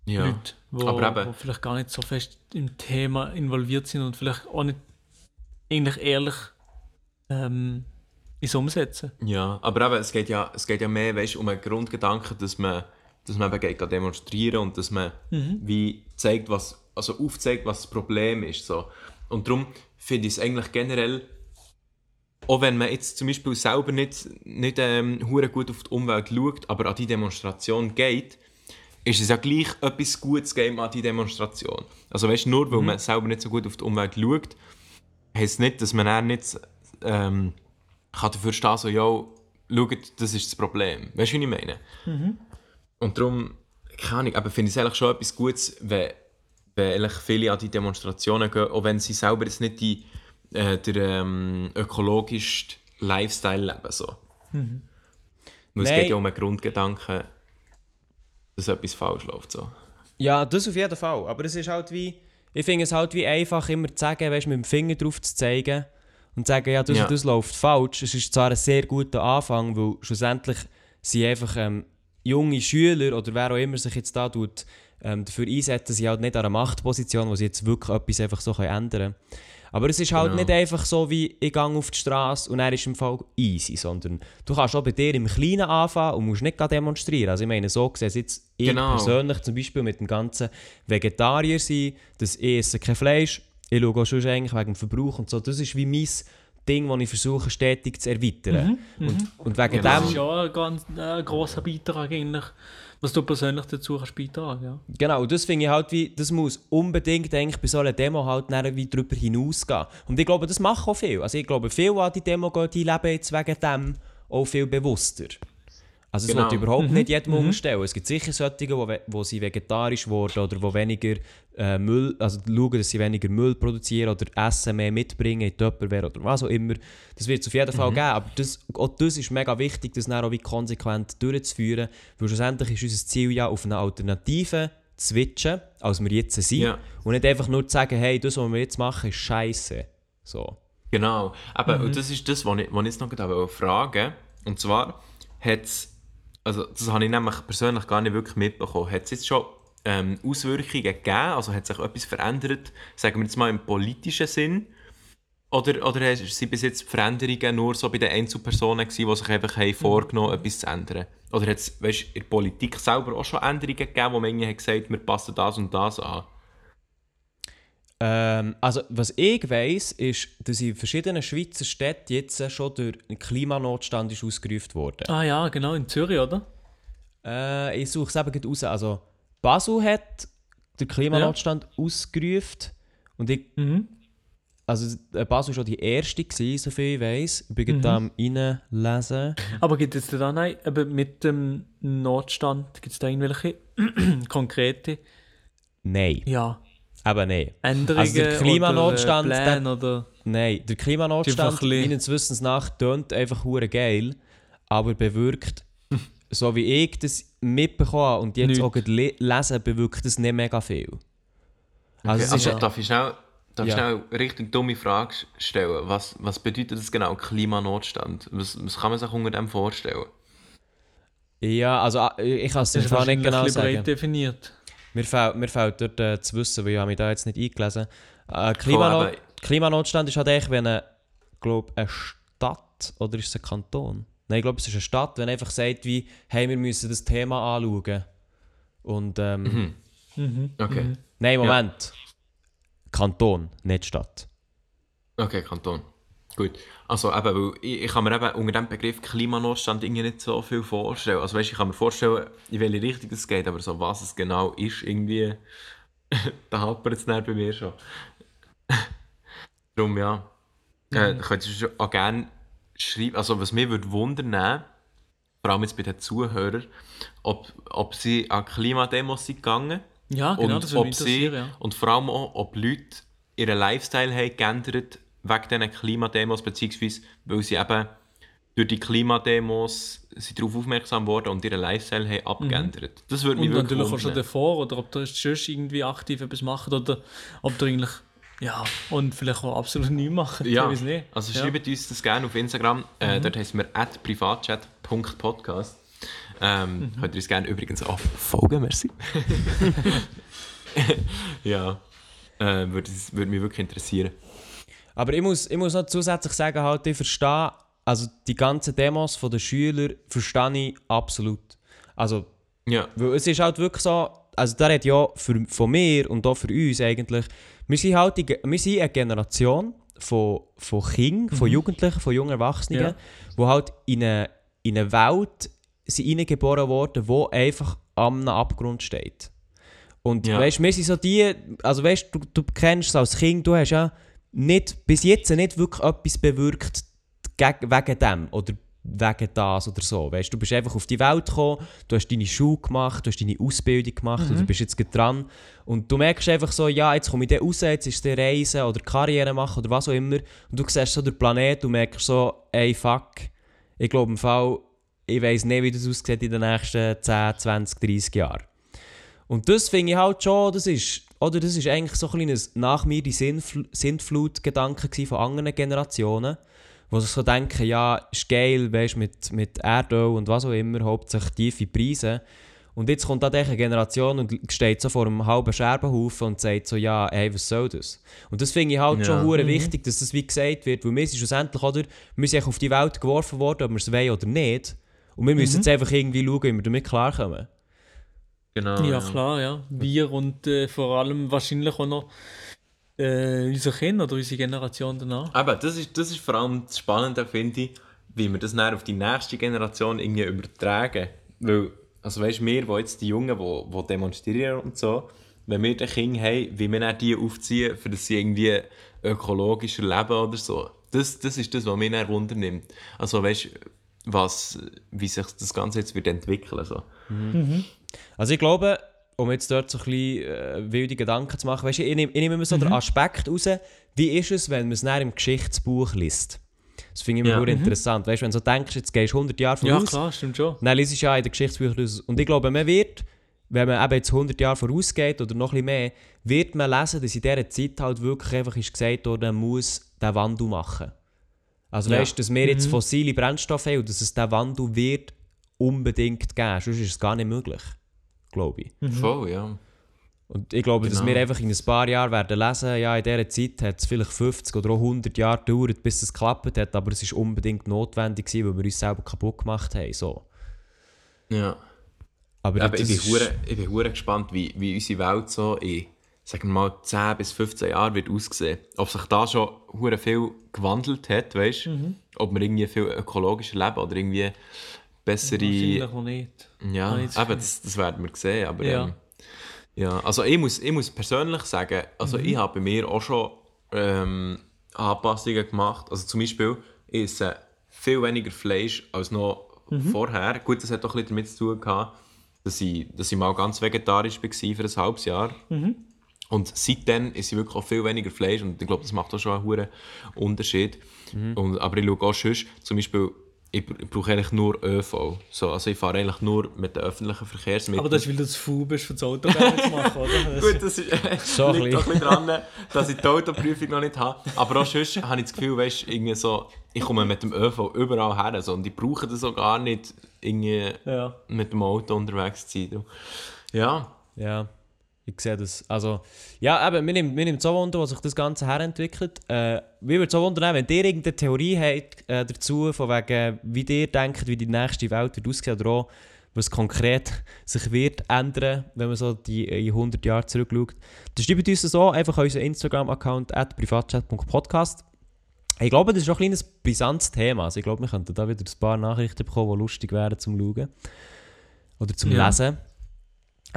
Ja. Leute, Aber eben- vielleicht gar nicht so fest im Thema involviert sind und vielleicht auch nicht eigentlich ehrlich ähm, ins Umsetzen. Ja, aber eben, es geht ja, es geht ja mehr weißt, um einen Grundgedanken, dass man, dass man eben geht, demonstrieren und dass man wie zeigt, was, also aufzeigt, was das Problem ist. So. Und darum finde ich es eigentlich generell, auch wenn man jetzt zum Beispiel selber nicht, nicht ähm, gut auf die Umwelt schaut, aber an die Demonstration geht, ist es ja gleich etwas Gutes geben an die Demonstration. Also weißt, nur weil man selber nicht so gut auf die Umwelt schaut, heisst nicht, dass man dann nicht ähm, kann dafür stehen, so, ja, schaut, das ist das Problem. Weißt du, wie ich meine? Und darum, keine Ahnung, aber finde ich es eigentlich schon etwas Gutes, wenn, wenn eigentlich viele an die Demonstrationen gehen, auch wenn sie selber jetzt nicht die, äh, der ähm, ökologischste Lifestyle leben. So. Weil es geht ja um einen Grundgedanken, dass etwas falsch läuft. So. Ja, das auf jeden Fall. Aber es ist halt wie, ich finde es halt wie einfach immer zu sagen, weißt, mit dem Finger drauf zu zeigen und zu sagen, ja, das Ja. und das läuft falsch. Es ist zwar ein sehr guter Anfang, weil schlussendlich sind einfach ähm, junge Schüler oder wer auch immer sich jetzt da tut, ähm, dafür einsetzen, sind halt nicht an einer Machtposition, wo sie jetzt wirklich etwas einfach so ändern können. Aber es ist halt Genau. nicht einfach so wie, ich gehe auf die Straße und er ist im Fall easy, sondern du kannst auch bei dir im Kleinen anfangen und musst nicht demonstrieren. Also ich meine, so gesehen jetzt ich Genau. persönlich zum Beispiel mit dem ganzen Vegetarier sein, dass ich esse kein Fleisch, ich schaue auch schon eigentlich wegen dem Verbrauch und so, das ist wie mein Ding, das ich versuche stetig zu erweitern. Und, und wegen Genau. Das dem... ist ja ein ganz äh, grosser Beitrag eigentlich, was du persönlich dazu kannst beitragen, ja. Genau, das finde ich halt wie, das muss unbedingt eigentlich bei so einer Demo halt wie drüber hinausgehen. Und ich glaube, das machen auch viel. Also ich glaube, viele an die Demo gehen, die leben jetzt wegen dem auch viel bewusster. Also das Genau. ich überhaupt nicht jedem unterstellen. Es gibt sicher solche, die, we- wo sie vegetarisch wurden oder wo weniger äh, Müll, also schauen, dass sie weniger Müll produzieren oder Essen mehr mitbringen in Tupperware oder was auch immer. Das wird es auf jeden Fall geben, aber das, auch das ist mega wichtig, das dann auch wie konsequent durchzuführen, weil schlussendlich ist unser Ziel ja auf eine Alternative zu switchen, als wir jetzt sind Ja. und nicht einfach nur zu sagen, hey, das, was wir jetzt machen, ist scheiße. So. Genau, aber Mhm. und das ist das, was ich, was ich jetzt noch gerade wollte fragen Und zwar hat es, also das habe ich nämlich persönlich gar nicht wirklich mitbekommen, hat es jetzt schon ähm, Auswirkungen gegeben, also hat sich etwas verändert, sagen wir jetzt mal im politischen Sinn, oder, oder sind bis jetzt Veränderungen nur so bei den Einzelpersonen gewesen, die sich einfach haben vorgenommen haben, etwas zu ändern? Oder hat es in der Politik selber auch schon Änderungen gegeben, wo man irgendwie hat gesagt wir passen das und das an? Ähm, also, was ich weiss, ist, dass in verschiedenen Schweizer Städten jetzt schon der Klimanotstand ist ausgerufen wurde. Ah ja, genau, in Zürich, oder? Äh, ich suche es eben gerade raus. Also, Basel hat den Klimanotstand ausgerufen. Und ich, Mhm. also, äh, Basel war schon die erste, gewesen, soviel ich weiss. Ich bin Mhm. gerade am reinlesen. Aber gibt es da nein, eben mit dem Notstand, gibt es da irgendwelche konkrete Nein, ja, eben nein. Änderungen Also der Klimanotstand, oder Pläne oder... Nein, der Klimanotstand, meines Wissens nach, tönt einfach hure geil, aber bewirkt, so wie ich das mitbekommen habe und jetzt Nichts. auch le lesen, bewirkt das nicht mega viel. Also, Okay, es also ist, darf ich schnell, darf ich Ja. schnell eine richtig dumme Frage stellen? Was, was bedeutet das genau, Klimanotstand? Was, was kann man sich unter dem vorstellen? ja, also ah, ich kann es zwar nicht genau sagen. definiert. Mir fehlt, mir fehlt dort äh, zu wissen, weil ich habe mich da jetzt nicht eingelesen äh, Klimanot aber- Klimanotstand ist halt echt, wenn eine, glaub, eine Stadt oder ist es ein Kanton? Nein, ich glaube, es ist eine Stadt, wenn einfach sagt, wie, hey, wir müssen das Thema anschauen. Und ähm, Mhm. Okay, Nein, Moment. Kanton, nicht Stadt. okay, Kanton. Gut. Also eben, weil ich, ich kann mir eben unter dem Begriff Klimanotstand irgendwie nicht so viel vorstellen. Also weißt, ich kann mir vorstellen, in welche Richtung es geht, aber so was es genau ist, irgendwie, da hapert es bei mir schon. Darum ja. Äh, könntest du auch gerne schreiben, also was mich würde wundern, vor allem jetzt bei den Zuhörern, ob, ob sie an Klimademos sind gegangen Ja, genau, und das würde ob mich sie, interessieren, ja. und vor allem auch, ob Leute ihren Lifestyle haben geändert wegen diesen Klimademos, beziehungsweise weil sie eben durch die Klimademos sind darauf aufmerksam worden und ihren Lifestyle haben abgeändert. Das würde mich Und wirklich natürlich auch schon davor, oder ob der sonst irgendwie aktiv etwas macht, oder ob der eigentlich, ja, und vielleicht auch absolut nichts macht. Ja, ich weiß nicht. also ja. schreibt uns das gerne auf Instagram. Äh, dort heißen wir at privatchat.podcast. Ähm, Könnt ihr uns gerne übrigens auch folgen, merci. ja, äh, würde, würde mich wirklich interessieren. Aber ich muss, ich muss noch zusätzlich sagen, halt, ich verstehe, also die ganzen Demos von den Schülern verstehe ich absolut. Also, Ja, weil es ist halt wirklich so, also da hat ja für, von mir und auch für uns eigentlich, wir sind halt die, wir sind eine Generation von, von Kindern, von Jugendlichen, von jungen Erwachsenen, Ja. die halt in eine, in eine Welt sind hineingeboren worden, die einfach am Abgrund steht. Und Ja. weißt, wir sind so die, also weißt du, du kennst es als Kind, du hast ja nicht, bis jetzt nicht wirklich etwas bewirkt wegen dem oder wegen das oder so. Weißt, du bist einfach auf die Welt gekommen, du hast deine Schule gemacht, du hast deine Ausbildung gemacht und du bist jetzt dran. Und du merkst einfach so, ja, jetzt komme ich da raus, jetzt ist es Reisen oder Karriere machen oder was auch immer. Und du siehst so den Planet und merkst so, ey, fuck, ich glaube im Fall, ich weiß nicht, wie das aussieht in den nächsten 10, 20, 30 Jahren. Und das finde ich halt schon, das ist, oder das ist eigentlich so ein kleines nach mir die Sinnfl Sintflut-Gedanke gewesen von anderen Generationen, wo sich so denken, ja, ist geil, weißt, mit, mit Erdöl und was auch immer, hauptsächlich tiefe Preise. Und jetzt kommt da eine Generation und steht so vor einem halben Scherbenhaufen und sagt so, ja, hey, was soll das? Und das finde ich halt Ja. schon hure wichtig, dass das wie gesagt wird, weil wir sind schlussendlich, oder, wir sind auf die Welt geworfen worden, ob wir es wollen oder nicht. Und wir müssen jetzt einfach irgendwie schauen, wie wir damit klarkommen. Genau. Ja, klar, ja. Wir und äh, vor allem wahrscheinlich auch noch Äh, unser Kind oder unsere Generation danach. Aber das ist, das ist vor allem das Spannende, finde ich, wie wir das dann auf die nächste Generation irgendwie übertragen. Weil, also weißt du, wir, die jetzt die Jungen, die, die demonstrieren und so, wenn wir den Kindern haben, wie wir dann die aufziehen, für dass sie irgendwie ökologischer leben oder so. Das, das ist das, was mich dann wundernimmt. Also weißt du, was, wie sich das Ganze jetzt wird entwickeln so. Also ich glaube, um jetzt dort so ein bisschen äh, wilde Gedanken zu machen, weißt du, ich nehme, ich nehme immer so den Aspekt raus, wie ist es, wenn man es dann im Geschichtsbuch liest. Das finde ich immer Ja. sehr interessant. Weißt du, wenn du so denkst, jetzt gehst du 100 Jahre Ja, voraus, klar, stimmt schon. dann liest du ja in den Geschichtsbüchern aus. Und ich glaube, man wird, wenn man eben jetzt 100 Jahre vorausgeht oder noch ein bisschen mehr, wird man lesen, dass in dieser Zeit halt wirklich einfach ist gesagt wurde, man muss den Wandel machen. Also Ja. weißt du, dass wir jetzt fossile Brennstoffe haben und dass es diesen Wandel wird unbedingt geben. Sonst ist es gar nicht möglich, glaube ich. Voll, ja. Und ich glaube, dass Genau. wir einfach in ein paar Jahren werden lesen, ja, in dieser Zeit hat es vielleicht 50 oder auch 100 Jahre gedauert, bis es geklappt hat, aber es ist unbedingt notwendig gewesen, weil wir uns selber kaputt gemacht haben. So. ja. Aber, Aber ich bin, ist- hure, ich bin hure gespannt, wie, wie unsere Welt so in, sagen wir mal, 10 bis 15 Jahren wird aussehen. Ob sich da schon hure viel gewandelt hat, weißt du? Mhm. Ob wir irgendwie viel ökologischer leben oder irgendwie bessere... Wahrscheinlich noch nicht. Ja, eben, das, das werden wir sehen. Aber, Ja. ähm, ja, also ich muss, ich muss persönlich sagen, also ich habe bei mir auch schon ähm, Anpassungen gemacht. Also zum Beispiel, ich esse viel weniger Fleisch als noch vorher. Gut, das hat auch ein bisschen damit zu tun gehabt, dass ich, dass ich mal ganz vegetarisch war für ein halbes Jahr. Und seitdem ist ich wirklich auch viel weniger Fleisch und ich glaube, das macht auch schon einen hohen Unterschied. Und, aber ich schaue auch sonst, zum Beispiel, ich, br- ich brauche eigentlich nur ÖV. So, also ich fahre eigentlich nur mit den öffentlichen Verkehrsmitteln. Aber das ist, weil du zu faul bist, für das Auto zu machen, oder? Gut, das ist, äh, So ein liegt auch ein bisschen dran, dass ich die Autoprüfung noch nicht habe. Aber auch sonst habe ich das Gefühl, weißt, irgendwie so, ich komme mit dem ÖV überall her so, und ich brauche das auch gar nicht, irgendwie Ja. mit dem Auto unterwegs zu sein. Ja, Ja, ich sehe das. Also, ja, eben, mir nimmt, mir nimmt so Wunder, was sich das Ganze herentwickelt. Äh, mir würde so wundern, wenn ihr irgendeine Theorie habt äh, dazu, von wegen, wie ihr denkt, wie die nächste Welt wird aussehen oder auch, was konkret sich wird ändern, wenn man so die in 100 Jahre zurückschaut. Dann schreibt uns auch einfach unseren Instagram-Account at privatchat.podcast. Ich glaube, das ist auch ein kleines brisantes Thema. Also ich glaube, wir könnten da wieder ein paar Nachrichten bekommen, die lustig wären zum Schauen. Oder zum Ja. Lesen.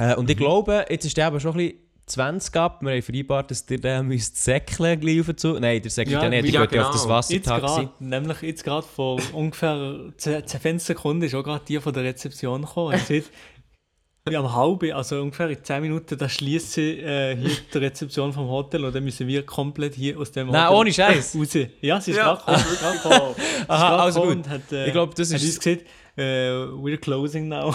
Äh, und ich glaube, jetzt ist der aber schon ein bisschen 20 ab. Wir haben vereinbart, dass ihr den müsst säckeln gleich auf zu. Nein, der säckelt ja, Ja, nicht. Ich ja, ja auf das genau. Jetzt Wassertaxi. gerade, nämlich jetzt gerade vor ungefähr 10 10 Sekunden ist auch gerade die von der Rezeption gekommen. Er ja, am halben, also ungefähr in 10 Minuten, da schließt sie äh, hier die Rezeption vom Hotel und dann müssen wir komplett hier aus dem Nein, Hotel ohne Scheiß. raus. Ja, sie ist Ja. gerade gekommen. Aha, also gut. und Hat, äh, Ich glaube, das hat ist- uns gesagt, äh, we're closing now.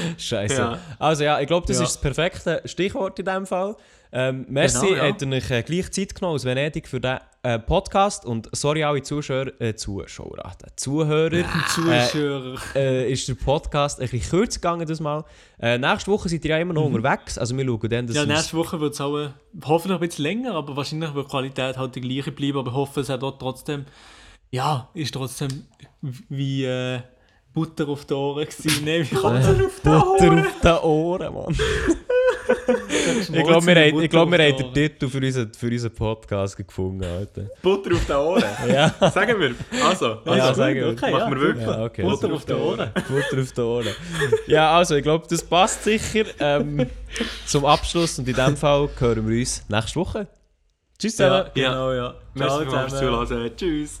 Scheiße. Ja. Also ja, ich glaube, das Ja. ist das perfekte Stichwort in diesem Fall. Ähm, merci, Genau, ja. ihr euch äh, gleich Zeit genommen aus Venedig für diesen äh, Podcast. Und sorry alle Zuschauer, äh, Zuschauer, äh, Zuhörer. Zuschauer. äh, ist der Podcast ein bisschen kürzer gegangen das Mal. Äh, nächste Woche seid ihr ja immer noch unterwegs. Also wir schauen dann, dass Ja, nächste Woche wird es auch äh, hoffentlich ein bisschen länger, aber wahrscheinlich wird die Qualität halt die gleiche bleiben. Aber ich hoffe, es hat dort trotzdem, ja, ist trotzdem wie äh, Butter auf die Ohren gewesen. Nee, wie man Butter auf den Ohren, Mann. Ich glaube, wir, haben- ich glaub, wir haben den Titel für unseren, für unseren Podcast gefunden. Alter. Butter auf den Ohren. Ja, Sagen wir. Also, Ja, Ja, sagen wir. okay, machen wir wirklich. ja okay. Butter auf die Ohren. Butter auf den Ohren. Ja, also ich glaube, das passt sicher ähm, zum Abschluss. Und in dem Fall hören wir uns nächste Woche. Tschüss zusammen. Ja, genau, ja. Merci Ciao fürs zusammen. Zuhören. Tschüss.